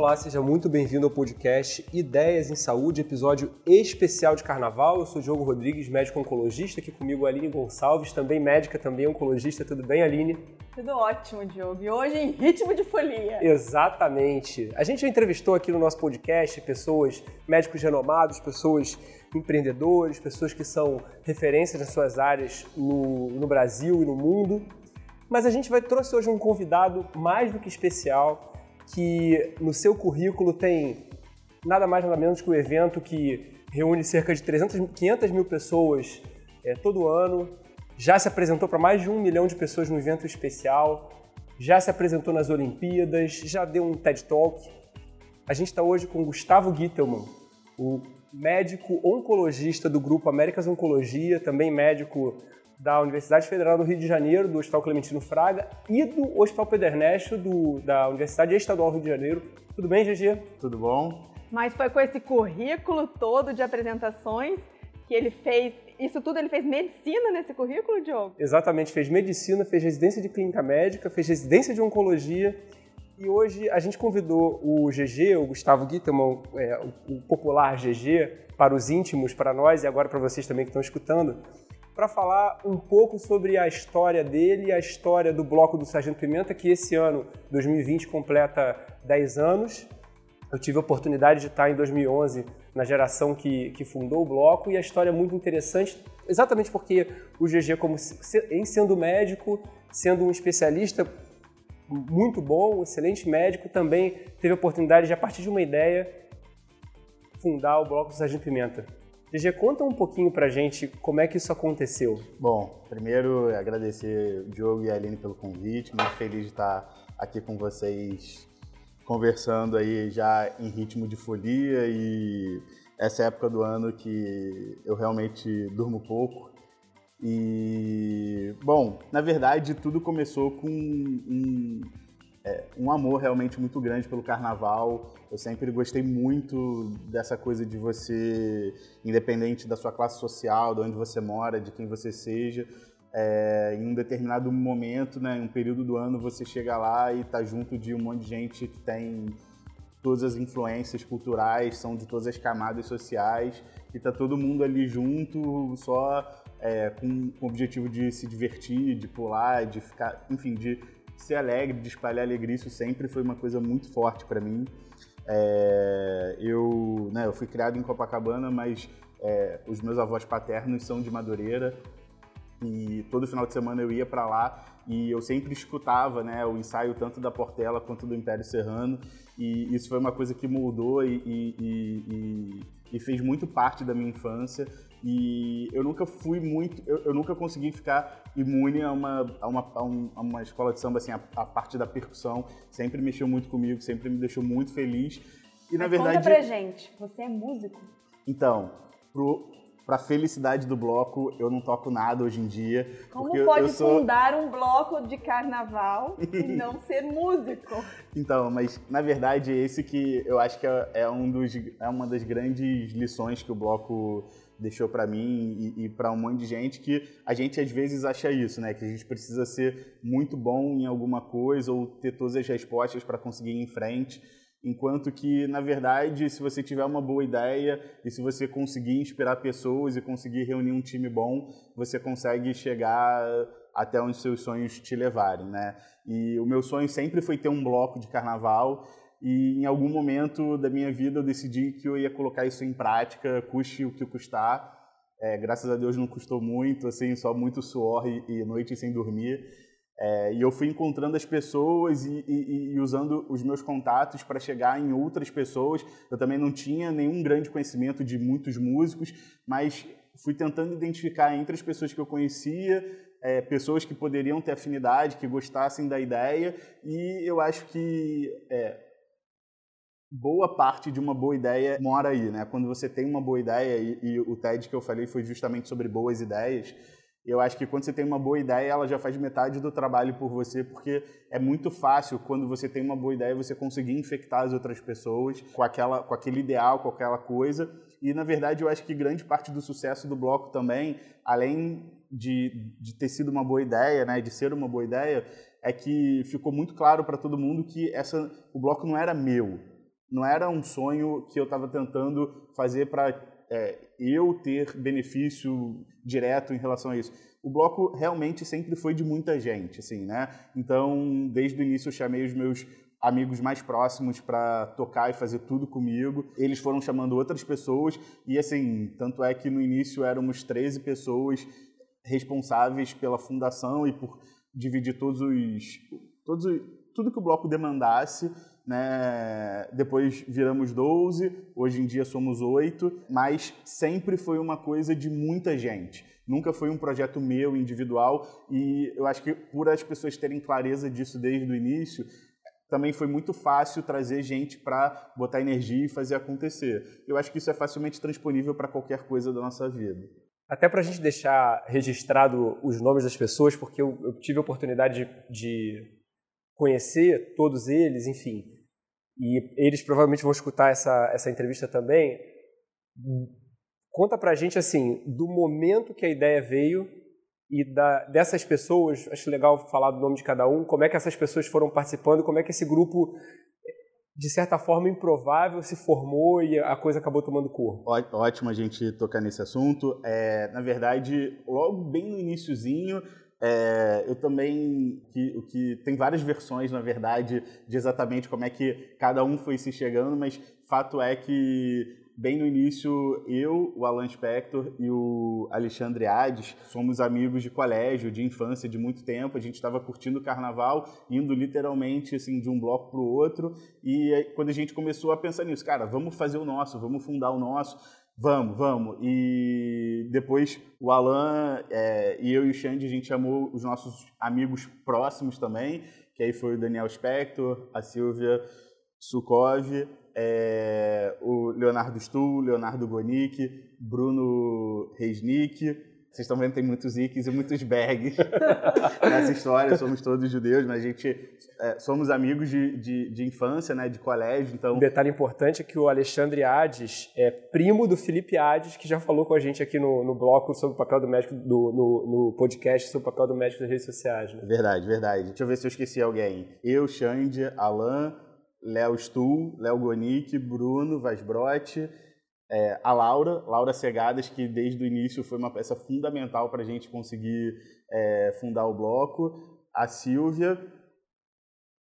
Olá, seja muito bem-vindo ao podcast Ideias em Saúde, episódio especial de carnaval. Eu sou Diogo Rodrigues, médico oncologista, aqui comigo Aline Gonçalves, também médica, também oncologista. Tudo bem, Aline? Tudo ótimo, Diogo. E hoje em ritmo de folia. Exatamente. A gente já entrevistou aqui no nosso podcast pessoas, médicos renomados, pessoas empreendedores, pessoas que são referências nas suas áreas no, no Brasil e no mundo. Mas a gente vai trouxe hoje um convidado mais do que especial, que no seu currículo tem nada mais nada menos que um evento que reúne cerca de 300, 500 mil pessoas é, todo ano, já se apresentou para mais de um milhão de pessoas no evento especial, já se apresentou nas Olimpíadas, já deu um TED Talk. A gente está hoje com Gustavo Gittelman, o médico oncologista do grupo Américas Oncologia, também médico da Universidade Federal do Rio de Janeiro, do Hospital Clementino Fraga e do Hospital Pederneste do, da Universidade Estadual do Rio de Janeiro. Tudo bem, GG? Tudo bom? Mas foi com esse currículo todo de apresentações que ele fez. Isso tudo ele fez medicina nesse currículo, Diogo? Exatamente, fez medicina, fez residência de clínica médica, fez residência de oncologia. E hoje a gente convidou o GG, o Gustavo Gittelman, é, o popular GG, para os íntimos, para nós e agora para vocês também que estão escutando, para falar um pouco sobre a história dele a história do Bloco do Sargento Pimenta, que esse ano, 2020, completa 10 anos. Eu tive a oportunidade de estar em 2011 na geração que, que fundou o bloco e a história é muito interessante, exatamente porque o GG, como em sendo médico, sendo um especialista muito bom, excelente médico, também teve a oportunidade de, a partir de uma ideia, fundar o bloco do Sargento Pimenta. GG, conta um pouquinho pra gente como é que isso aconteceu. Bom, primeiro agradecer o Diogo e a Aline pelo convite, muito feliz de estar aqui com vocês conversando aí já em ritmo de folia e essa é época do ano que eu realmente durmo pouco. E, bom, na verdade tudo começou com um, é, um amor realmente muito grande pelo carnaval. Eu sempre gostei muito dessa coisa de você, independente da sua classe social, de onde você mora, de quem você seja, é, em um determinado momento, né, em um período do ano, você chega lá e está junto de um monte de gente que tem todas as influências culturais, são de todas as camadas sociais, e está todo mundo ali junto, só é, com, com o objetivo de se divertir, de pular, de ficar, enfim, de ser alegre, de espalhar alegria, isso sempre foi uma coisa muito forte para mim. É, eu, né, eu fui criado em Copacabana, mas é, os meus avós paternos são de Madureira. E todo final de semana eu ia para lá e eu sempre escutava né, o ensaio tanto da Portela quanto do Império Serrano. E isso foi uma coisa que moldou e, e, e, e fez muito parte da minha infância e eu nunca fui muito, eu, eu nunca consegui ficar imune a uma, a uma, a um, a uma escola de samba, assim, a, a, parte da percussão sempre mexeu muito comigo, sempre me deixou muito feliz. E Mas na verdade. Conta pra gente, você é músico? Então, pro, pra felicidade do bloco, eu não toco nada hoje em dia. Como pode sou... fundar um bloco de carnaval e não ser músico? Então, mas na verdade, esse que eu acho que é, é, um dos, é uma das grandes lições que o bloco deixou para mim e, e para um monte de gente que a gente às vezes acha isso, né? Que a gente precisa ser muito bom em alguma coisa ou ter todas as respostas para conseguir ir em frente. Enquanto que, na verdade, se você tiver uma boa ideia e se você conseguir inspirar pessoas e conseguir reunir um time bom, você consegue chegar até onde seus sonhos te levarem, né? E o meu sonho sempre foi ter um bloco de carnaval e em algum momento da minha vida eu decidi que eu ia colocar isso em prática, custe o que custar. É, graças a Deus não custou muito, assim, só muito suor e, e noite sem dormir. É, e eu fui encontrando as pessoas e, e, e usando os meus contatos para chegar em outras pessoas. Eu também não tinha nenhum grande conhecimento de muitos músicos, mas fui tentando identificar entre as pessoas que eu conhecia é, pessoas que poderiam ter afinidade, que gostassem da ideia. E eu acho que é, boa parte de uma boa ideia mora aí, né? Quando você tem uma boa ideia, e, e, o TED que eu falei foi justamente sobre boas ideias, eu acho que quando você tem uma boa ideia, ela já faz metade do trabalho por você, porque é muito fácil, quando você tem uma boa ideia, você conseguir infectar as outras pessoas com, aquela, com aquele ideal, com aquela coisa. E, na verdade, eu acho que grande parte do sucesso do bloco também, além de, de ter sido uma boa ideia, né, de ser uma boa ideia, é que ficou muito claro para todo mundo que essa, o bloco não era meu, não era um sonho que eu estava tentando fazer para é, eu ter benefício direto em relação a isso. O bloco realmente sempre foi de muita gente, assim, né? Então, desde o início eu chamei os meus amigos mais próximos para tocar e fazer tudo comigo. Eles foram chamando outras pessoas e assim, tanto é que no início éramos 13 pessoas responsáveis pela fundação e por dividir todos os todos tudo que o bloco demandasse, né? Depois viramos 12, hoje em dia somos 8, mas sempre foi uma coisa de muita gente. Nunca foi um projeto meu individual e eu acho que por as pessoas terem clareza disso desde o início, também foi muito fácil trazer gente para botar energia e fazer acontecer. Eu acho que isso é facilmente transponível para qualquer coisa da nossa vida. Até para a gente deixar registrado os nomes das pessoas, porque eu, eu tive a oportunidade de, de, conhecer todos eles, enfim, e eles provavelmente vão escutar essa, essa entrevista também. Conta para a gente, assim, do momento que a ideia veio e da, dessas pessoas, acho legal falar do nome de cada um, como é que essas pessoas foram participando, como é que esse grupo, de certa forma improvável, se formou e a coisa acabou tomando corpo. Ótimo a gente tocar nesse assunto. É, na verdade, logo bem no iníciozinho, é, eu também que, que tem várias versões na verdade de exatamente como é que cada um foi se chegando, mas fato é que bem no início, eu, o Alan Spector e o Alexandre Hades somos amigos de colégio, de infância, de muito tempo. A gente estava curtindo o carnaval, indo literalmente assim de um bloco para o outro. E quando a gente começou a pensar nisso, cara, vamos fazer o nosso, vamos fundar o nosso. Vamos, vamos. E depois o Alan é, e eu e o Xande, a gente chamou os nossos amigos próximos também, que aí foi o Daniel Spector, a Silvia Sukov, é, o Leonardo Stuhl, Leonardo Gonick, Bruno Resnick. Vocês estão vendo tem muitos Icks e muitos Bergs nessa história. Somos todos judeus, mas a gente é, somos amigos de, de, de, infância, né, de colégio. Então, um detalhe importante é que o Alexandre Hades é primo do Felipe Hades, que já falou com a gente aqui no, no bloco sobre o papel do médico do, no, no podcast sobre o papel do médico nas redes sociais. Né? Verdade, verdade. Deixa eu ver se eu esqueci alguém. Eu, Xande, Alan, Léo Stuhl, Léo Gonick, Bruno Vasbrotti, é, a Laura, Laura Segadas, que desde o início foi uma peça fundamental para a gente conseguir é, fundar o bloco, a Silvia,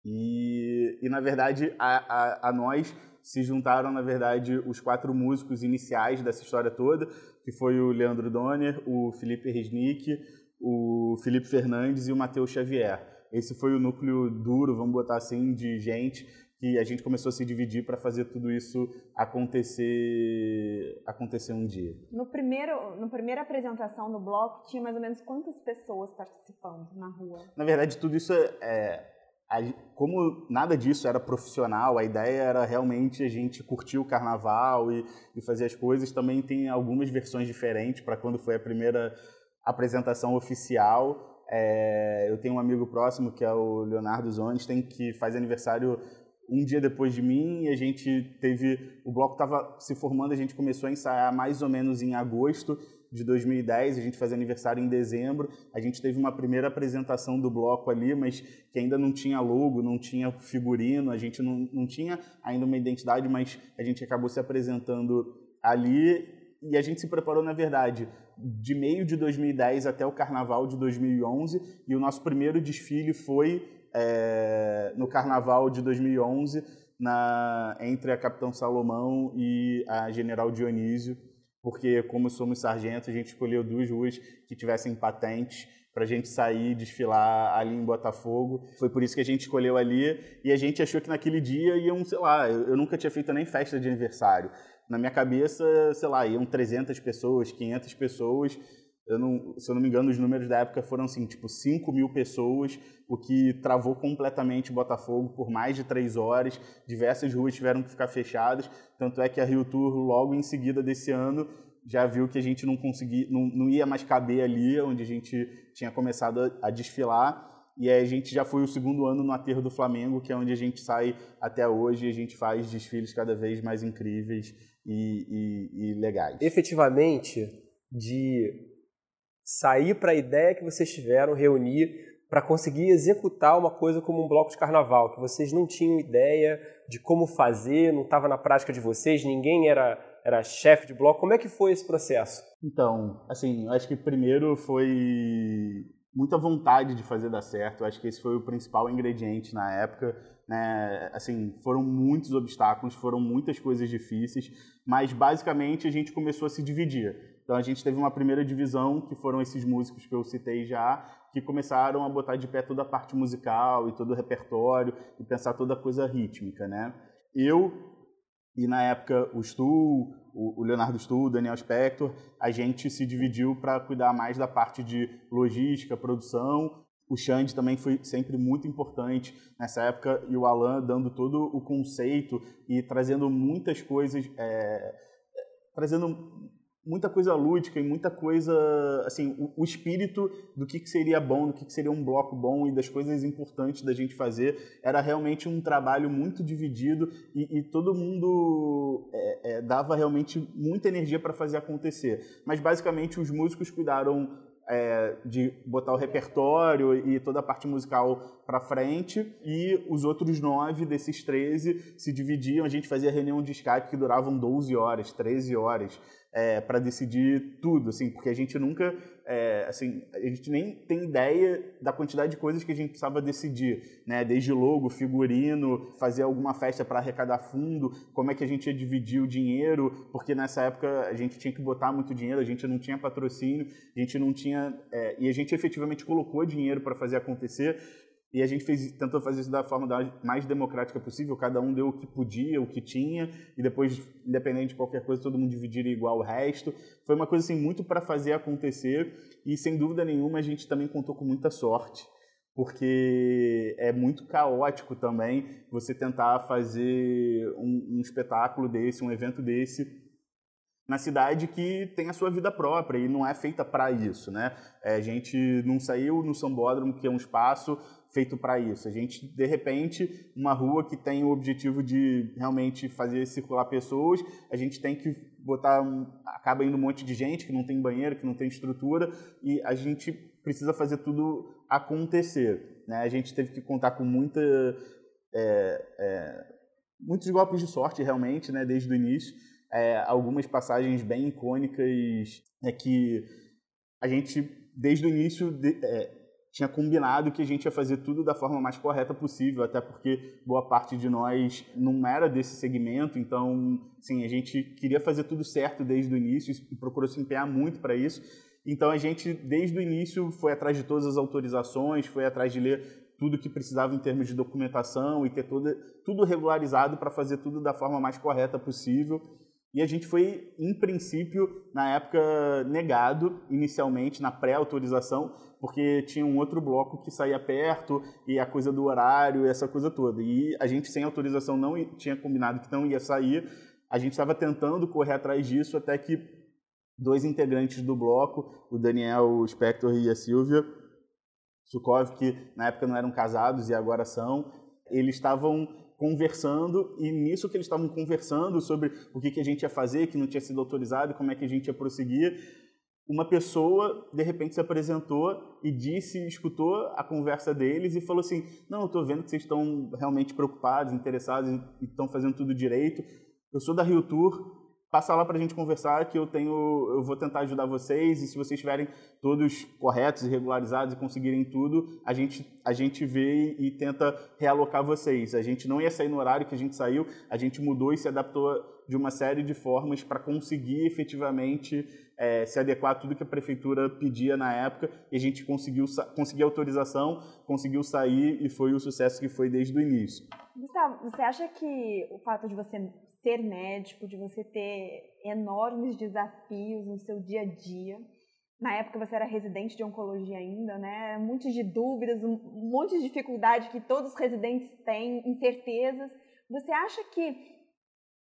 e, e na verdade a, a, a, nós se juntaram, na verdade, os quatro músicos iniciais dessa história toda, que foi o Leandro Donner, o Felipe Resnick, o Felipe Fernandes e o Matheus Xavier. Esse foi o núcleo duro, vamos botar assim, de gente que a gente começou a se dividir para fazer tudo isso acontecer acontecer um dia. No primeiro, no primeira apresentação no bloco tinha mais ou menos quantas pessoas participando na rua? Na verdade, tudo isso é, é como nada disso era profissional, a ideia era realmente a gente curtir o carnaval e, e fazer as coisas. Também tem algumas versões diferentes para quando foi a primeira apresentação oficial. É, eu tenho um amigo próximo que é o Leonardo Zonstein, que faz aniversário um dia depois de mim, a gente teve. O bloco estava se formando, a gente começou a ensaiar mais ou menos em agosto de 2010, a gente fazia aniversário em dezembro. A gente teve uma primeira apresentação do bloco ali, mas que ainda não tinha logo, não tinha figurino, a gente não, não tinha ainda uma identidade, mas a gente acabou se apresentando ali e a gente se preparou, na verdade, de meio de 2010 até o carnaval de 2011, e o nosso primeiro desfile foi é, no carnaval de 2011 na, entre a Capitão Salomão e a General Dionísio, porque como somos sargentos, a gente escolheu duas ruas que tivessem patentes para a gente sair desfilar ali em Botafogo. Foi por isso que a gente escolheu ali e a gente achou que naquele dia iam, sei lá, eu, eu nunca tinha feito nem festa de aniversário. Na minha cabeça, sei lá, iam 300 pessoas, 500 pessoas eu não, se eu não me engano, os números da época foram assim, tipo 5 mil pessoas, o que travou completamente Botafogo por mais de três horas. Diversas ruas tiveram que ficar fechadas. Tanto é que a Rio Tour, logo em seguida desse ano, já viu que a gente não conseguia, não, não ia mais caber ali, onde a gente tinha começado a, a desfilar. E aí a gente já foi o segundo ano no aterro do Flamengo, que é onde a gente sai até hoje e a gente faz desfiles cada vez mais incríveis e, e, e legais. Efetivamente, de sair para a ideia que vocês tiveram, reunir para conseguir executar uma coisa como um bloco de carnaval, que vocês não tinham ideia de como fazer, não estava na prática de vocês, ninguém era, era chefe de bloco. Como é que foi esse processo? Então, assim, acho que primeiro foi muita vontade de fazer dar certo. Acho que esse foi o principal ingrediente na época. Né? Assim, foram muitos obstáculos, foram muitas coisas difíceis, mas basicamente a gente começou a se dividir. Então a gente teve uma primeira divisão, que foram esses músicos que eu citei já, que começaram a botar de pé toda a parte musical e todo o repertório e pensar toda a coisa rítmica, né? Eu e na época o Stu, o Leonardo Stu, o Daniel Spector, a gente se dividiu para cuidar mais da parte de logística, produção. O Xande também foi sempre muito importante nessa época e o Alan dando todo o conceito e trazendo muitas coisas, é, trazendo muita coisa lúdica e muita coisa, assim, o, o espírito do que, que seria bom, do que, que seria um bloco bom e das coisas importantes da gente fazer. Era realmente um trabalho muito dividido e, e todo mundo é, é, dava realmente muita energia para fazer acontecer. Mas basicamente os músicos cuidaram é, de botar o repertório e toda a parte musical para frente e os outros nove desses 13 se dividiam, a gente fazia reunião de Skype que duravam 12 horas, 13 horas é, para decidir tudo, assim, porque a gente nunca, é, assim, a gente nem tem ideia da quantidade de coisas que a gente precisava decidir, né? Desde logo, figurino, fazer alguma festa para arrecadar fundo, como é que a gente ia dividir o dinheiro, porque nessa época a gente tinha que botar muito dinheiro, a gente não tinha patrocínio, a gente não tinha, é, e a gente efetivamente colocou dinheiro para fazer acontecer, e a gente fez, tentou fazer isso da forma mais democrática possível, cada um deu o que podia, o que tinha, e depois, independente de qualquer coisa, todo mundo dividiria igual o resto. Foi uma coisa assim, muito para fazer acontecer, e sem dúvida nenhuma a gente também contou com muita sorte, porque é muito caótico também você tentar fazer um, um espetáculo desse, um evento desse, na cidade que tem a sua vida própria e não é feita para isso, né? É, a gente não saiu no Sambódromo, que é um espaço feito para isso. A gente, de repente, uma rua que tem o objetivo de realmente fazer circular pessoas, a gente tem que botar, um, acaba indo um monte de gente que não tem banheiro, que não tem estrutura, e a gente precisa fazer tudo acontecer. Né? A gente teve que contar com muita, é, é, muitos golpes de sorte, realmente, né? desde o início. É, algumas passagens bem icônicas é que a gente, desde o início, de, é, tinha combinado que a gente ia fazer tudo da forma mais correta possível, até porque boa parte de nós não era desse segmento, então, sim, a gente queria fazer tudo certo desde o início e procurou se empenhar muito para isso. Então, a gente, desde o início, foi atrás de todas as autorizações, foi atrás de ler tudo que precisava em termos de documentação e ter toda, tudo regularizado para fazer tudo da forma mais correta possível. E a gente foi, em princípio, na época, negado inicialmente na pré-autorização, porque tinha um outro bloco que saía perto e a coisa do horário essa coisa toda. E a gente, sem autorização, não tinha combinado que não ia sair. A gente estava tentando correr atrás disso até que dois integrantes do bloco, o Daniel Spector e a Silvia Sukov, que na época não eram casados e agora são, eles estavam conversando e nisso que eles estavam conversando sobre o que, que a gente ia fazer, que não tinha sido autorizado, como é que a gente ia prosseguir, uma pessoa de repente se apresentou e disse, escutou a conversa deles e falou assim: Não, eu estou vendo que vocês estão realmente preocupados, interessados e estão fazendo tudo direito. Eu sou da Rio Tour, passa lá para a gente conversar que eu tenho, eu vou tentar ajudar vocês e se vocês estiverem todos corretos e regularizados e conseguirem tudo, a gente a gente vê e tenta realocar vocês. A gente não ia sair no horário que a gente saiu, a gente mudou e se adaptou de uma série de formas para conseguir efetivamente é, se adequar a tudo que a prefeitura pedia na época e a gente conseguiu conseguir autorização, conseguiu sair e foi o sucesso que foi desde o início. Gustavo, você acha que o fato de você ser médico, de você ter enormes desafios no seu dia a dia. Na época você era residente de oncologia ainda, né? Muitos de dúvidas, um monte de dificuldade que todos os residentes têm, incertezas. Você acha que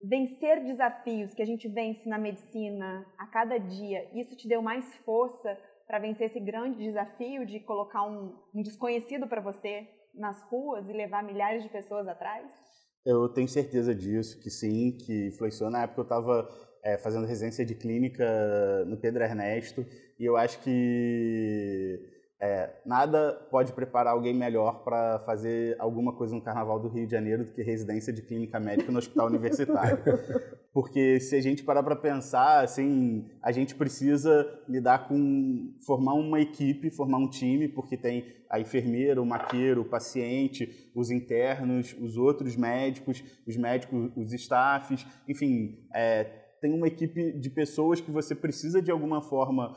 vencer desafios que a gente vence na medicina a cada dia, isso te deu mais força para vencer esse grande desafio de colocar um, um desconhecido para você nas ruas e levar milhares de pessoas atrás? Eu tenho certeza disso, que sim, que influenciou. Na época eu estava é, fazendo residência de clínica no Pedro Ernesto e eu acho que é, nada pode preparar alguém melhor para fazer alguma coisa no Carnaval do Rio de Janeiro do que residência de clínica médica no hospital universitário. Porque se a gente parar para pensar, assim, a gente precisa lidar com formar uma equipe, formar um time, porque tem a enfermeira, o maqueiro, o paciente, os internos, os outros médicos, os médicos, os staffs, enfim, é, tem uma equipe de pessoas que você precisa de alguma forma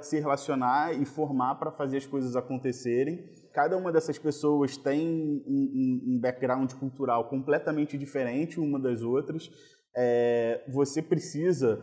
se relacionar e formar para fazer as coisas acontecerem. Cada uma dessas pessoas tem um, um background cultural completamente diferente uma das outras. É, você precisa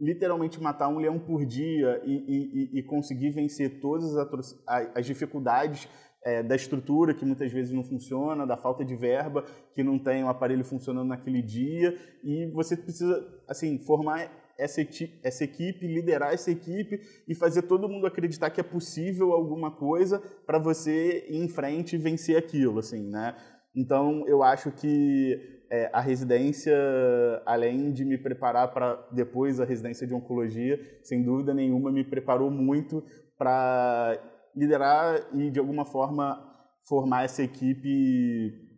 literalmente matar um leão por dia e, e, e conseguir vencer todas as, as dificuldades é, da estrutura que muitas vezes não funciona, da falta de verba, que não tem o aparelho funcionando naquele dia, e você precisa assim formar essa, essa equipe, liderar essa equipe e fazer todo mundo acreditar que é possível alguma coisa para você ir em frente e vencer aquilo, assim, né? Então, eu acho que é, a residência, além de me preparar para depois a residência de oncologia, sem dúvida nenhuma me preparou muito para liderar e, de alguma forma, formar essa equipe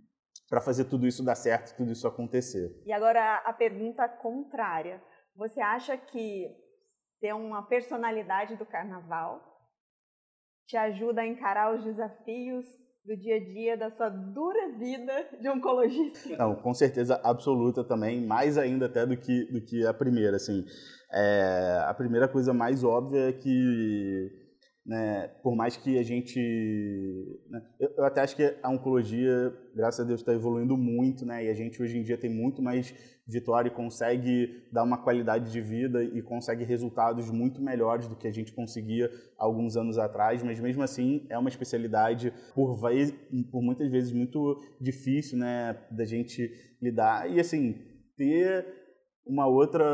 para fazer tudo isso dar certo, tudo isso acontecer. E agora a pergunta contrária. Você acha que ter uma personalidade do carnaval te ajuda a encarar os desafios do dia a dia da sua dura vida de oncologista? Não, com certeza absoluta também, mais ainda até do que, do que a primeira, assim. É, a primeira coisa mais óbvia é que né, por mais que a gente, né, eu, eu, até acho que a oncologia, graças a Deus, está evoluindo muito, né, e a gente hoje em dia tem muito mais vitória e consegue dar uma qualidade de vida e consegue resultados muito melhores do que a gente conseguia alguns anos atrás, mas mesmo assim é uma especialidade por, vez, por muitas vezes muito difícil, né, da gente lidar. E assim ter uma outra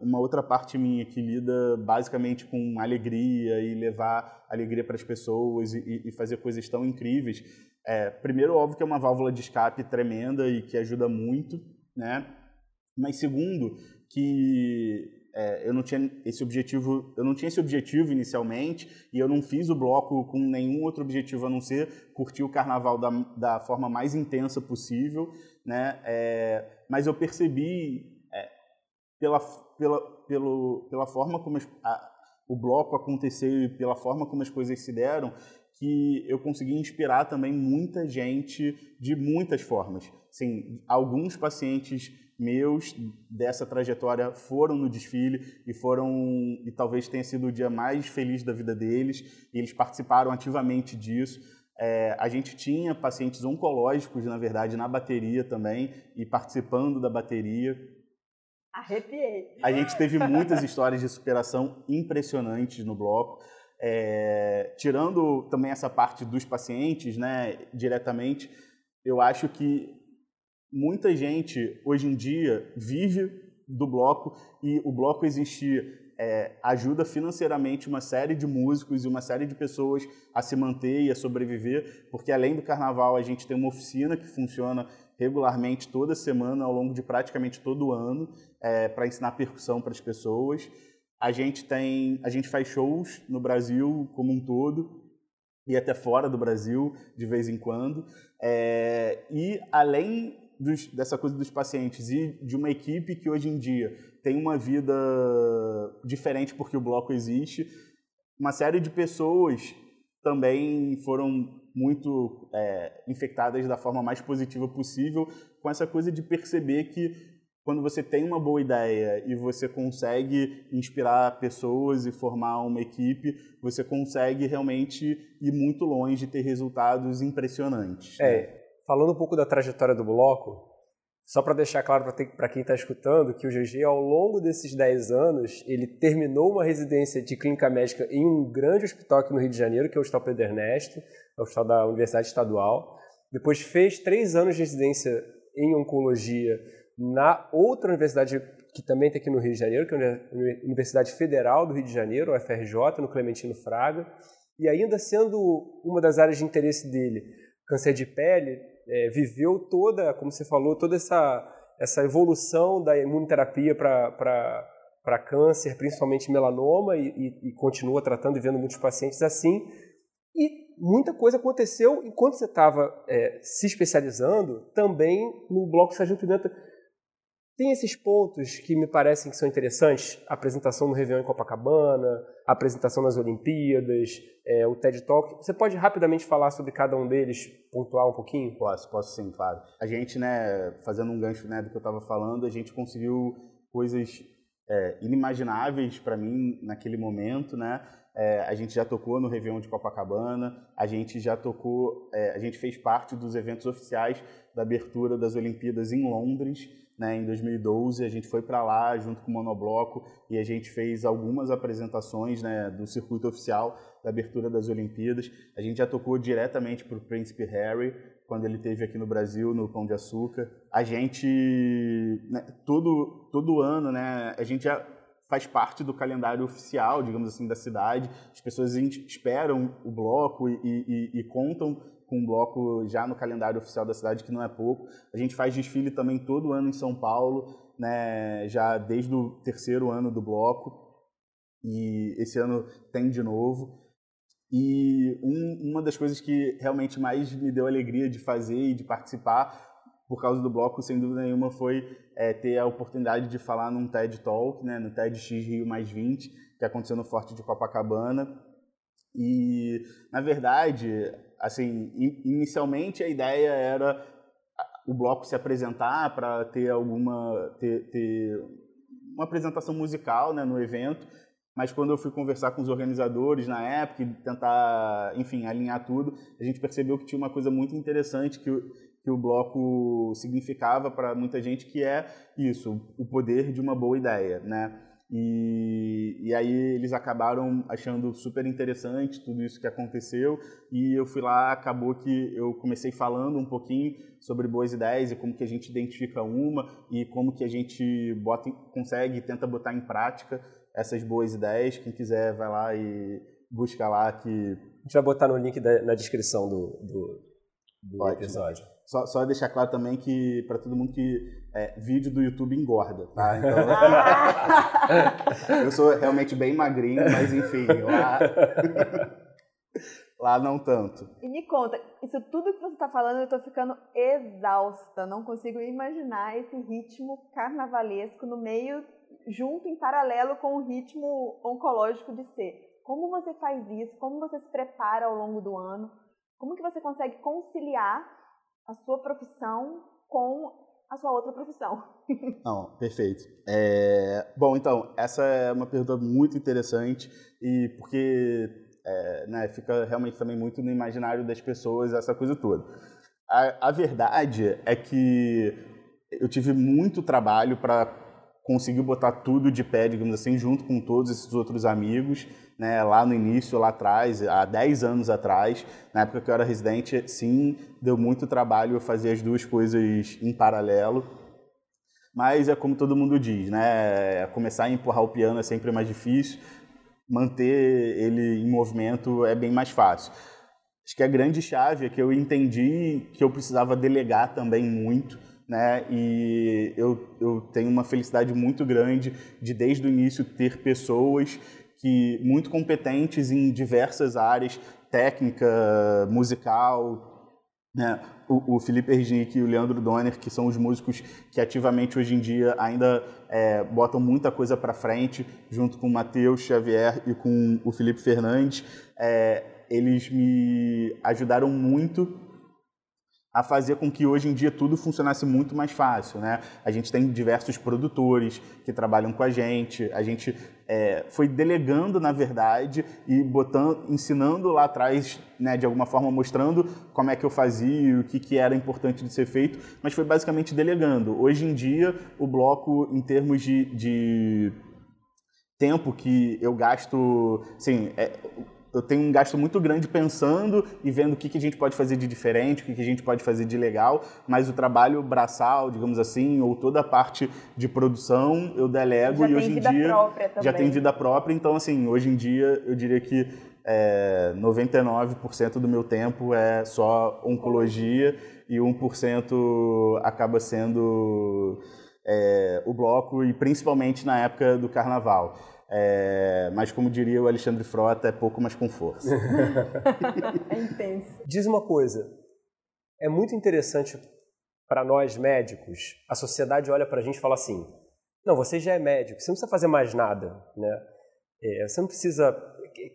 uma outra parte minha que lida basicamente com alegria e levar alegria para as pessoas e, e, fazer coisas tão incríveis. É, primeiro óbvio que é uma válvula de escape tremenda e que ajuda muito né? Mas segundo que é, eu não tinha esse objetivo eu não tinha esse objetivo inicialmente e eu não fiz o bloco com nenhum outro objetivo a não ser curtir o carnaval da, da forma mais intensa possível né? É, mas eu percebi pela, pela, pelo, pela forma como as, a, o bloco aconteceu e pela forma como as coisas se deram, que eu consegui inspirar também muita gente de muitas formas. Sim, alguns pacientes meus dessa trajetória foram no desfile e foram e talvez tenha sido o dia mais feliz da vida deles e eles participaram ativamente disso. É, a gente tinha pacientes oncológicos, na verdade, na bateria também e participando da bateria. Arrepiei. A gente teve muitas histórias de superação impressionantes no bloco. É, tirando também essa parte dos pacientes, né, diretamente, eu acho que muita gente hoje em dia vive do bloco e o bloco existir é, ajuda financeiramente uma série de músicos e uma série de pessoas a se manter e a sobreviver, porque além do carnaval a gente tem uma oficina que funciona regularmente toda semana ao longo de praticamente todo o ano é, para ensinar percussão para as pessoas. A gente tem, a gente faz shows no Brasil como um todo e até fora do Brasil de vez em quando. É, e além dos, dessa coisa dos pacientes e de uma equipe que hoje em dia tem uma vida diferente porque o bloco existe, uma série de pessoas também foram muito é, infectadas da forma mais positiva possível, com essa coisa de perceber que quando você tem uma boa ideia e você consegue inspirar pessoas e formar uma equipe, você consegue realmente ir muito longe e ter resultados impressionantes. É, né? falando um pouco da trajetória do bloco, só para deixar claro para quem está escutando que o GG, ao longo desses 10 anos, ele terminou uma residência de clínica médica em um grande hospital aqui no Rio de Janeiro, que é o Hospital Pedro Ernesto, é o hospital da Universidade Estadual. Depois fez três anos de residência em oncologia na outra universidade que também tem aqui no Rio de Janeiro, que é a Universidade Federal do Rio de Janeiro, a UFRJ, no Clementino Fraga. E ainda sendo uma das áreas de interesse dele, câncer de pele, é, viveu toda, como você falou, toda essa, essa evolução da imunoterapia para câncer, principalmente melanoma, e, e, e, continua tratando e vendo muitos pacientes assim. E muita coisa aconteceu enquanto você estava é, se especializando também no Bloco Sargento Pimenta. Tem esses pontos que me parecem que são interessantes, a apresentação no Réveillon em Copacabana, a apresentação nas Olimpíadas, é, o TED Talk. Você pode rapidamente falar sobre cada um deles, pontuar um pouquinho? Posso, posso sim, claro. A gente, né, fazendo um gancho né, do que eu estava falando, a gente conseguiu coisas é, inimagináveis para mim naquele momento, né? É, a gente já tocou no Réveillon de Copacabana, a gente já tocou, é, a gente fez parte dos eventos oficiais da abertura das Olimpíadas em Londres, né, em 2012. A gente foi para lá junto com o Monobloco e a gente fez algumas apresentações né, do circuito oficial da abertura das Olimpíadas. A gente já tocou diretamente para o Príncipe Harry, quando ele esteve aqui no Brasil, no Pão de Açúcar. A gente, né, todo, todo ano, né, a gente já faz parte do calendário oficial, digamos assim, da cidade. As pessoas esperam o bloco e, e, e contam com um bloco já no calendário oficial da cidade, que não é pouco. A gente faz desfile também todo ano em São Paulo, né, já desde o terceiro ano do bloco. E esse ano tem de novo. E um, uma das coisas que realmente mais me deu alegria de fazer e de participar por causa do bloco, sem dúvida nenhuma, foi é, ter a oportunidade de falar num TED Talk, né, no TEDx Rio Mais 20, que aconteceu no Forte de Copacabana. E, na verdade, assim, inicialmente a ideia era o bloco se apresentar para ter alguma ter, ter, uma apresentação musical né, no evento, mas quando eu fui conversar com os organizadores na época e tentar, enfim, alinhar tudo, a gente percebeu que tinha uma coisa muito interessante que que o bloco significava para muita gente, que é isso, o poder de uma boa ideia, né? E, e aí eles acabaram achando super interessante tudo isso que aconteceu e eu fui lá, acabou que eu comecei falando um pouquinho sobre boas ideias e como que a gente identifica uma e como que a gente bota, consegue tenta botar em prática essas boas ideias. Quem quiser vai lá e busca lá que... A gente vai botar no link da, na descrição do, do, do episódio. Só, só deixar claro também que, para todo mundo, que é, vídeo do YouTube engorda, tá? Então, eu sou realmente bem magrinho, mas enfim, lá, lá não tanto. E me conta, isso tudo que você está falando, eu estou ficando exausta. Não consigo imaginar esse ritmo carnavalesco no meio, junto, em paralelo com o ritmo oncológico de ser. Como você faz isso? Como você se prepara ao longo do ano? Como que você consegue conciliar a sua profissão com a sua outra profissão. Não, perfeito. É, bom, então, essa é uma pergunta muito interessante e porque é, né, fica realmente também muito no imaginário das pessoas essa coisa toda. A, a verdade é que eu tive muito trabalho para conseguir botar tudo de pé, digamos assim, junto com todos esses outros amigos né, lá no início, lá atrás, há 10 anos atrás, na época que eu era residente, sim, deu muito trabalho eu fazer as duas coisas em paralelo. Mas é como todo mundo diz, né? Começar a empurrar o piano é sempre mais difícil, manter ele em movimento é bem mais fácil. Acho que a grande chave é que eu entendi que eu precisava delegar também muito, né? E eu, eu tenho uma felicidade muito grande de, desde o início, ter pessoas que muito competentes em diversas áreas, técnica, musical, né? O, o Felipe Erginic e o Leandro Donner, que são os músicos que ativamente hoje em dia ainda é, botam muita coisa para frente, junto com o Matheus Xavier e com o Felipe Fernandes, é, eles me ajudaram muito a fazer com que hoje em dia tudo funcionasse muito mais fácil, né? A gente tem diversos produtores que trabalham com a gente, a gente é, foi delegando, na verdade, e botando, ensinando lá atrás, né, de alguma forma mostrando como é que eu fazia, o que, que era importante de ser feito, mas foi basicamente delegando. Hoje em dia, o bloco, em termos de, de tempo que eu gasto, assim, é, eu tenho um gasto muito grande pensando e vendo o que, que a gente pode fazer de diferente, o que, que a gente pode fazer de legal, mas o trabalho braçal, digamos assim, ou toda a parte de produção, eu delego já e hoje em dia já tem vida própria. Então, assim, hoje em dia eu diria que é, 99% do meu tempo é só oncologia e 1% acaba sendo é, o bloco e principalmente na época do carnaval. É, mas como diria o Alexandre Frota, é pouco, mas com força. é intenso. Diz uma coisa, é muito interessante para nós médicos, a sociedade olha para a gente e fala assim, não, você já é médico, você não precisa fazer mais nada, né? É, você não precisa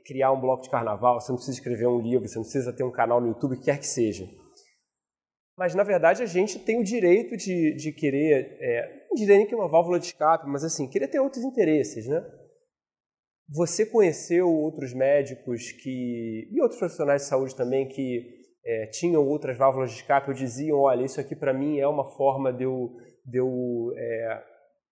criar um bloco de carnaval, você não precisa escrever um livro, você não precisa ter um canal no YouTube, quer que seja. Mas, na verdade, a gente tem o direito de, de querer, é, não diria nem que é uma válvula de escape, mas assim, querer ter outros interesses, né? Você conheceu outros médicos que e outros profissionais de saúde também que é, tinham outras válvulas de escape ou diziam, olha, isso aqui para mim é uma forma de eu, de eu é,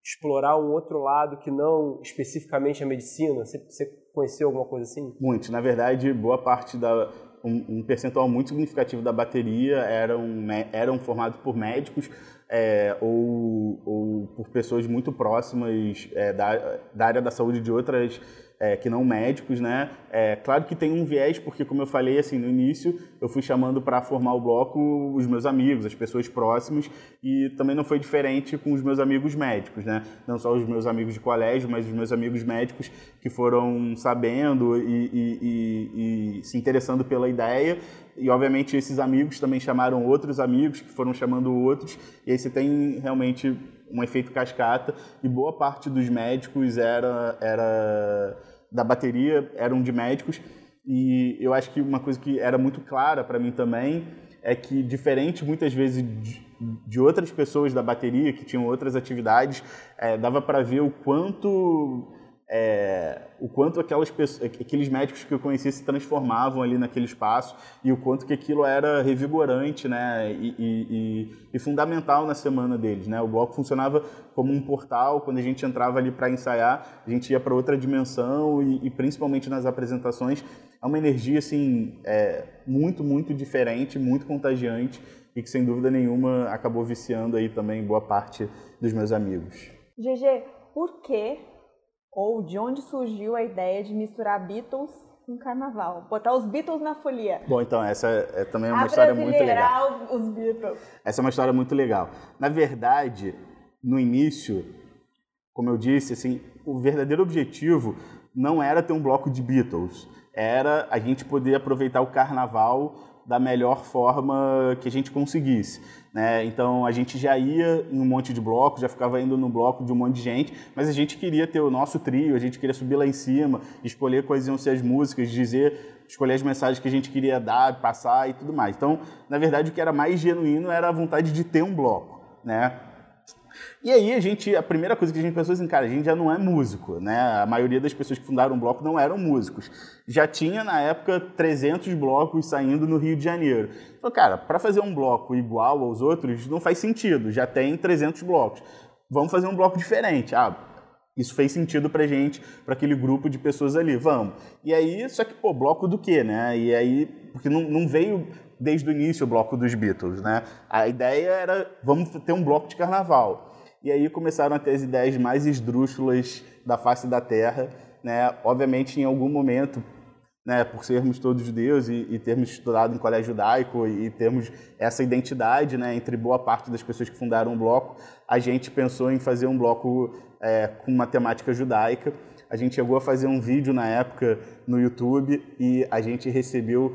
explorar um outro lado que não especificamente a medicina? Você, você conheceu alguma coisa assim? Muito. Na verdade, boa parte da um, um percentual muito significativo da bateria eram eram formados por médicos é, ou, ou por pessoas muito próximas é, da, da área da saúde de outras é, que não médicos, né? É, claro que tem um viés, porque como eu falei assim no início, eu fui chamando para formar o bloco os meus amigos, as pessoas próximas, e também não foi diferente com os meus amigos médicos, né? Não só os meus amigos de colégio, mas os meus amigos médicos que foram sabendo e, e, e, e se interessando pela ideia e obviamente esses amigos também chamaram outros amigos que foram chamando outros e aí você tem realmente um efeito cascata e boa parte dos médicos era era da bateria eram de médicos. E eu acho que uma coisa que era muito clara para mim também é que diferente muitas vezes de, outras pessoas da bateria que tinham outras atividades, é, dava para ver o quanto é, o quanto aquelas pessoas, aqueles médicos que eu conhecia se transformavam ali naquele espaço e o quanto que aquilo era revigorante, né, e, e, e fundamental na semana deles, né. O bloco funcionava como um portal. Quando a gente entrava ali para ensaiar, a gente ia para outra dimensão e, e, principalmente nas apresentações é uma energia assim é, muito muito diferente, muito contagiante e que sem dúvida nenhuma acabou viciando aí também boa parte dos meus amigos. GG, por que ou de onde surgiu a ideia de misturar Beatles com carnaval? Botar os Beatles na folia. Bom, então, essa é também é uma história muito legal. os Beatles. Essa é uma história muito legal. Na verdade, no início, como eu disse, assim, o verdadeiro objetivo não era ter um bloco de Beatles, era a gente poder aproveitar o carnaval da melhor forma que a gente conseguisse. Né? Então a gente já ia em um monte de blocos, já ficava indo no bloco de um monte de gente, mas a gente queria ter o nosso trio, a gente queria subir lá em cima, escolher quais iam ser as músicas, dizer, escolher as mensagens que a gente queria dar, passar e tudo mais. Então, na verdade, o que era mais genuíno era a vontade de ter um bloco. Né? E aí a gente, a primeira coisa que a gente pensou assim, cara, a gente já não é músico, né? A maioria das pessoas que fundaram o bloco não eram músicos. Já tinha na época 300 blocos saindo no Rio de Janeiro. Então, cara, para fazer um bloco igual aos outros não faz sentido, já tem 300 blocos. Vamos fazer um bloco diferente. Ah, isso fez sentido pra gente, para aquele grupo de pessoas ali, vamos. E aí, só que, pô, bloco do quê, né? E aí, porque não, não veio desde o início o bloco dos Beatles, né? A ideia era, vamos ter um bloco de carnaval. E aí começaram a ter as ideias mais esdrúxulas da face da Terra, né? Obviamente, em algum momento, né, por sermos todos judeus e, e, termos estudado em colégio judaico e, e termos essa identidade, né, entre boa parte das pessoas que fundaram o bloco, a gente pensou em fazer um bloco é, com uma temática judaica. A gente chegou a fazer um vídeo na época no YouTube e a gente recebeu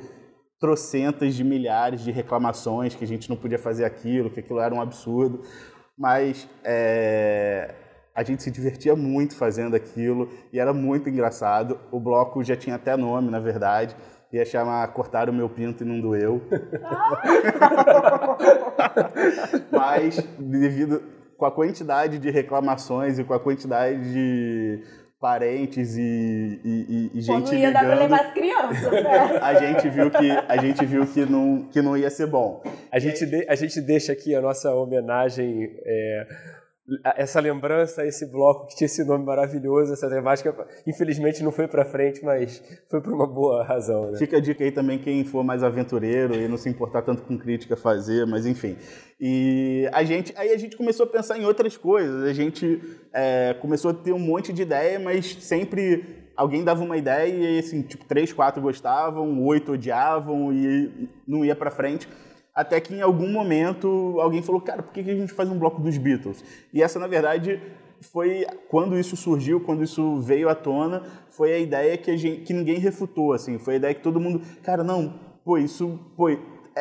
trocentas de milhares de reclamações que a gente não podia fazer aquilo, que aquilo era um absurdo mas é, a gente se divertia muito fazendo aquilo e era muito engraçado. O bloco já tinha até nome, na verdade. Ia chamar Cortar o Meu Pinto e Não Doeu. mas, devido com a quantidade de reclamações e com a quantidade de parentes e, e, e gente não ia ligando, dar pra levar as crianças, né? a gente viu que a gente viu que não que não ia ser bom. A gente de, a gente deixa aqui a nossa homenagem é, essa lembrança, esse bloco que tinha esse nome maravilhoso, essa temática, infelizmente não foi para frente, mas foi por uma boa razão. Né? Fica a dica aí também quem for mais aventureiro e não se importar tanto com crítica fazer, mas enfim. E a gente, aí a gente começou a pensar em outras coisas. A gente é, começou a ter um monte de ideia, mas sempre alguém dava uma ideia e assim, tipo três, quatro gostavam, oito odiavam e não ia para frente Até que em algum momento alguém falou, cara, por que a gente faz um bloco dos Beatles? E essa, na verdade, foi quando isso surgiu, quando isso veio à tona, foi a ideia que, a gente, que ninguém refutou, assim, foi a ideia que todo mundo, cara, não, pô, isso, pô, é,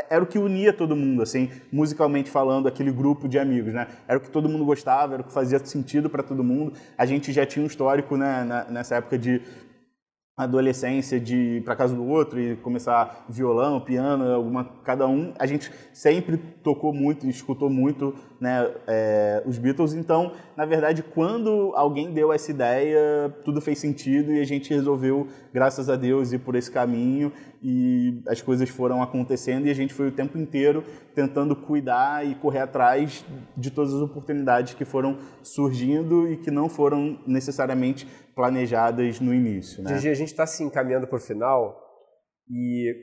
era o que unia todo mundo, assim, musicalmente falando, aquele grupo de amigos, né? Era o que todo mundo gostava, era o que fazia sentido para todo mundo. A gente já tinha um histórico, né, nessa época de adolescência de ir para casa do outro e começar violão, piano, alguma cada um. A gente sempre tocou muito, escutou muito, né, é, os Beatles. Então, na verdade, quando alguém deu essa ideia, tudo fez sentido e a gente resolveu, graças a Deus, ir por esse caminho e as coisas foram acontecendo e a gente foi o tempo inteiro tentando cuidar e correr atrás de todas as oportunidades que foram surgindo e que não foram necessariamente planejadas no início. Né? Gigi, a gente está se encaminhando para o final e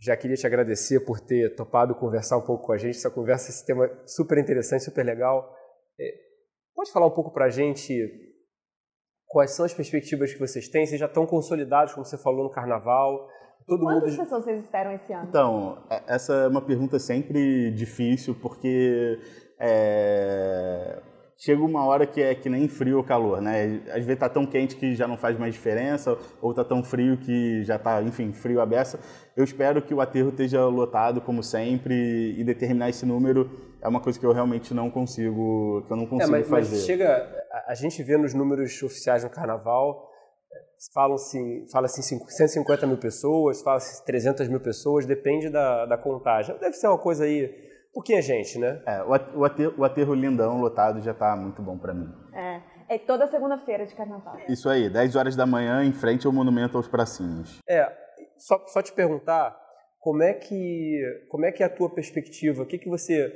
já queria te agradecer por ter topado conversar um pouco com a gente. Essa conversa, esse tema super interessante, super legal. É, pode falar um pouco para a gente quais são as perspectivas que vocês têm? Vocês já estão consolidados, como você falou, no Carnaval? Todo Quantas mundo... pessoas vocês esperam esse ano? Então, é, essa é uma pergunta sempre difícil, porque é... chega uma hora que é que nem frio ou calor, né? Às vezes tá tão quente que já não faz mais diferença, ou tá tão frio que já tá, enfim, frio a beça. Eu espero que o aterro esteja lotado, como sempre, e determinar esse número é uma coisa que eu realmente não consigo, que eu não consigo é, mas, fazer. Mas chega, a gente vê nos números oficiais no Carnaval falam-se fala-se 150 mil pessoas, fala-se 300 mil pessoas, depende da, da contagem. Deve ser uma coisa aí, pouquinha gente, né? É, o aterro, o aterro lindão lotado já está muito bom para mim. É, é toda segunda-feira de carnaval. Isso aí, 10 horas da manhã em frente ao Monumento aos Pracinhos. É, só, só te perguntar, como é que como é que é a tua perspectiva? O que que você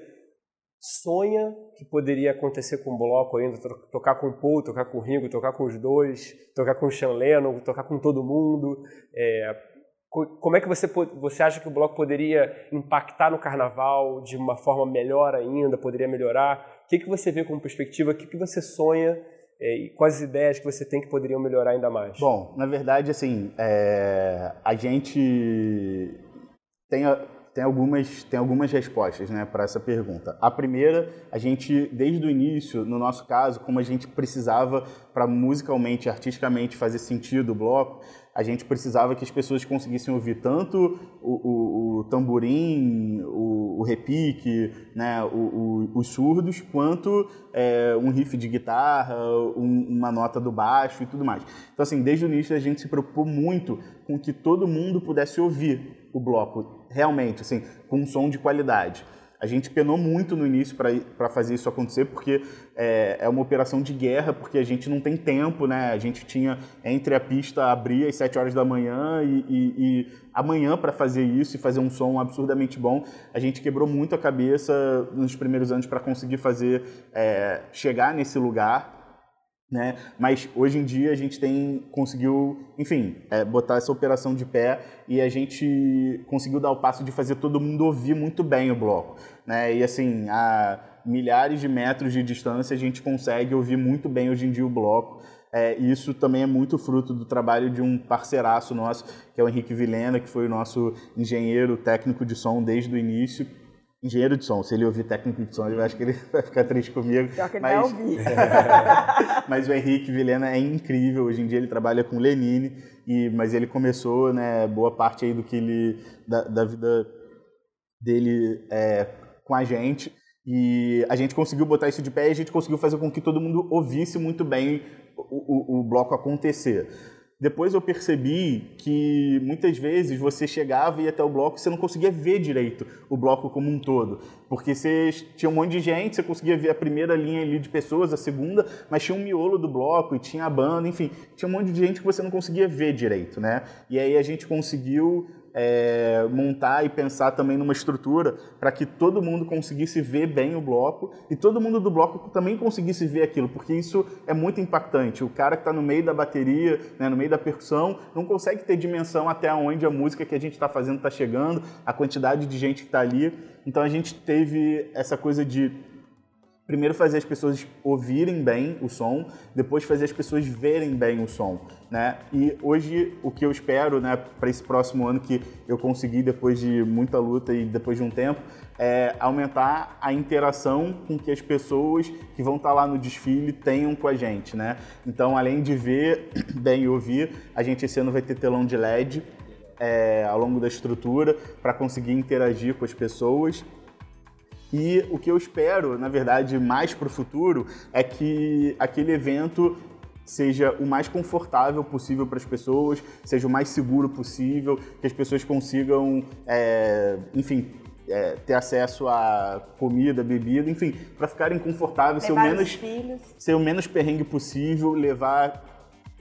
sonha que poderia acontecer com o bloco ainda, tocar com o Paul, tocar com o Ringo, tocar com os dois, tocar com o Sean Lennon, tocar com todo mundo. É, como é que você, você acha que o bloco poderia impactar no carnaval de uma forma melhor ainda, poderia melhorar? O que, que você vê como perspectiva? O que, que você sonha é, e quais ideias que você tem que poderiam melhorar ainda mais? Bom, na verdade, assim, é, a gente tem tem algumas, tem algumas respostas né, para essa pergunta. A primeira, a gente, desde o início, no nosso caso, como a gente precisava para musicalmente, artisticamente fazer sentido o bloco, a gente precisava que as pessoas conseguissem ouvir tanto o, o, o tamborim, o, o, repique, né, os surdos, quanto é, um riff de guitarra, um, uma nota do baixo e tudo mais. Então, assim, desde o início a gente se preocupou muito com que todo mundo pudesse ouvir o bloco realmente, assim, com um som de qualidade. A gente penou muito no início para fazer isso acontecer, porque é, é, uma operação de guerra, porque a gente não tem tempo, né? A gente tinha entre a pista abrir às 7 horas da manhã e, e, e amanhã para fazer isso e fazer um som absurdamente bom. A gente quebrou muito a cabeça nos primeiros anos para conseguir fazer, é, chegar nesse lugar. Né? Mas hoje em dia a gente tem conseguiu, enfim, é, botar essa operação de pé e a gente conseguiu dar o passo de fazer todo mundo ouvir muito bem o bloco, né? E assim, a milhares de metros de distância a gente consegue ouvir muito bem hoje em dia o bloco. É, isso também é muito fruto do trabalho de um parceiraço nosso, que é o Henrique Vilena, que foi o nosso engenheiro técnico de som desde o início engenheiro de som. Se ele ouvir técnico de som, eu acho que ele vai ficar triste comigo. Pior que ele mas... vai ouvir. mas o Henrique Vilena é incrível. Hoje em dia ele trabalha com Lenine, e, mas ele começou, né, boa parte aí do que ele, da, da vida dele é, com a gente. E a gente conseguiu botar isso de pé e a gente conseguiu fazer com que todo mundo ouvisse muito bem o, o, o bloco acontecer. Depois eu percebi que muitas vezes você chegava e ia até o bloco você não conseguia ver direito o bloco como um todo. Porque você tinha um monte de gente, você conseguia ver a primeira linha ali de pessoas, a segunda, mas tinha um miolo do bloco e tinha a banda, enfim, tinha um monte de gente que você não conseguia ver direito, né? E aí a gente conseguiu é, montar e pensar também numa estrutura para que todo mundo conseguisse ver bem o bloco e todo mundo do bloco também conseguisse ver aquilo, porque isso é muito impactante. O cara que está no meio da bateria, né, no meio da percussão, não consegue ter dimensão até onde a música que a gente está fazendo está chegando, a quantidade de gente que está ali. Então a gente teve essa coisa de primeiro fazer as pessoas ouvirem bem o som, depois fazer as pessoas verem bem o som, né? E hoje o que eu espero, né, para esse próximo ano que eu consegui depois de muita luta e depois de um tempo, é aumentar a interação com que as pessoas que vão estar lá no desfile tenham com a gente, né? Então, além de ver bem e ouvir, a gente esse ano vai ter telão de LED é, ao longo da estrutura para conseguir interagir com as pessoas e o que eu espero, na verdade, mais para o futuro é que aquele evento seja o mais confortável possível para as pessoas, seja o mais seguro possível, que as pessoas consigam, é, enfim, é, ter acesso a comida, bebida, enfim, para ficarem confortáveis, ser o, menos, ser o menos perrengue possível, levar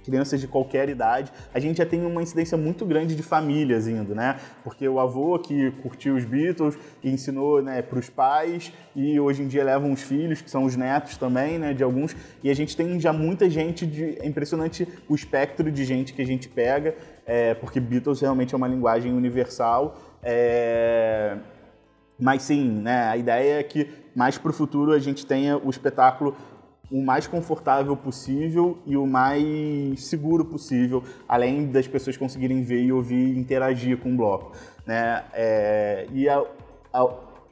crianças de qualquer idade. A gente já tem uma incidência muito grande de famílias indo, né? Porque o avô que curtiu os Beatles e ensinou né, para os pais e hoje em dia levam os filhos, que são os netos também, né, de alguns. E a gente tem já muita gente, de, é impressionante o espectro de gente que a gente pega, é, porque Beatles realmente é uma linguagem universal. É... Mas sim, né, a ideia é que mais para o futuro a gente tenha o espetáculo o mais confortável possível e o mais seguro possível, além das pessoas conseguirem ver e ouvir e interagir com o bloco. Né? É, e a, a,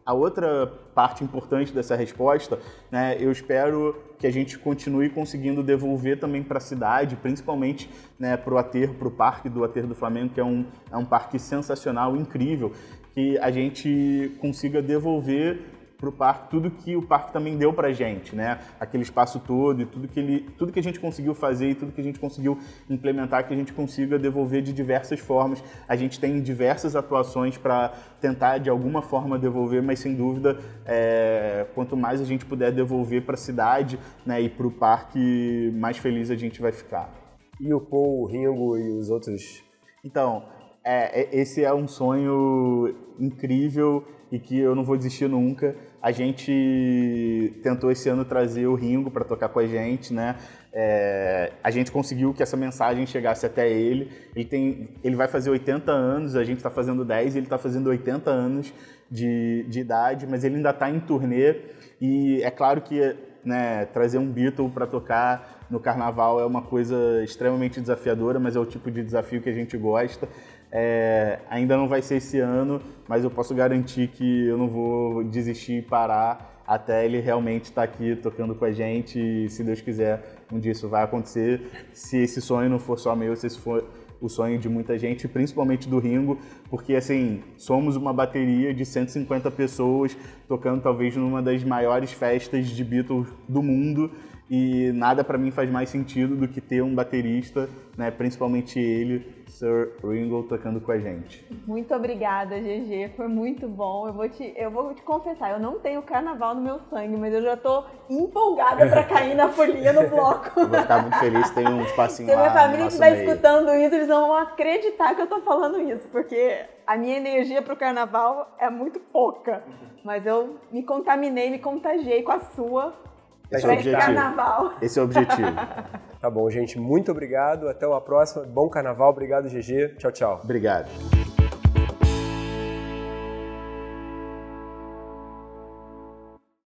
a, outra parte importante dessa resposta, né, eu espero que a gente continue conseguindo devolver também para a cidade, principalmente né, para o aterro, para o parque do Aterro do Flamengo, que é um, é um parque sensacional, incrível, que a gente consiga devolver para o parque tudo que o parque também deu para a gente, né? Aquele espaço todo e tudo que ele, tudo que a gente conseguiu fazer e tudo que a gente conseguiu implementar que a gente consiga devolver de diversas formas. A gente tem diversas atuações para tentar de alguma forma devolver, mas sem dúvida, é, quanto mais a gente puder devolver para a cidade, né, e para o parque, mais feliz a gente vai ficar. E o Paul, o Ringo e os outros? Então, é, é esse é um sonho incrível e que eu não vou desistir nunca. A gente tentou esse ano trazer o Ringo para tocar com a gente, né? É, a gente conseguiu que essa mensagem chegasse até ele. Ele, tem, ele vai fazer 80 anos, a gente está fazendo 10, ele está fazendo 80 anos de, de idade, mas ele ainda está em turnê. E é claro que né, trazer um Beatle para tocar no carnaval é uma coisa extremamente desafiadora, mas é o tipo de desafio que a gente gosta. É, ainda não vai ser esse ano, mas eu posso garantir que eu não vou desistir e parar até ele realmente estar tá aqui tocando com a gente. E, se Deus quiser, um dia isso vai acontecer. Se esse sonho não for só meu, se esse for o sonho de muita gente, principalmente do Ringo, porque assim, somos uma bateria de 150 pessoas tocando talvez numa das maiores festas de Beatles do mundo e nada para mim faz mais sentido do que ter um baterista, né, principalmente ele, Sir Ringo, tocando com a gente. Muito obrigada, GG, foi muito bom. Eu vou te, eu vou te confessar, eu não tenho carnaval no meu sangue, mas eu já tô empolgada para cair na folia no bloco. eu vou ficar muito feliz, tem um espacinho Se lá. Se minha família estiver escutando isso, eles não vão acreditar que eu tô falando isso, porque a minha energia pro carnaval é muito pouca. Mas eu me contaminei, me contagiei com a sua esse é o objetivo. Carnaval. Esse é o objetivo. tá bom, gente. Muito obrigado. Até uma próxima. Bom carnaval. Obrigado, GG. Tchau, tchau. Obrigado.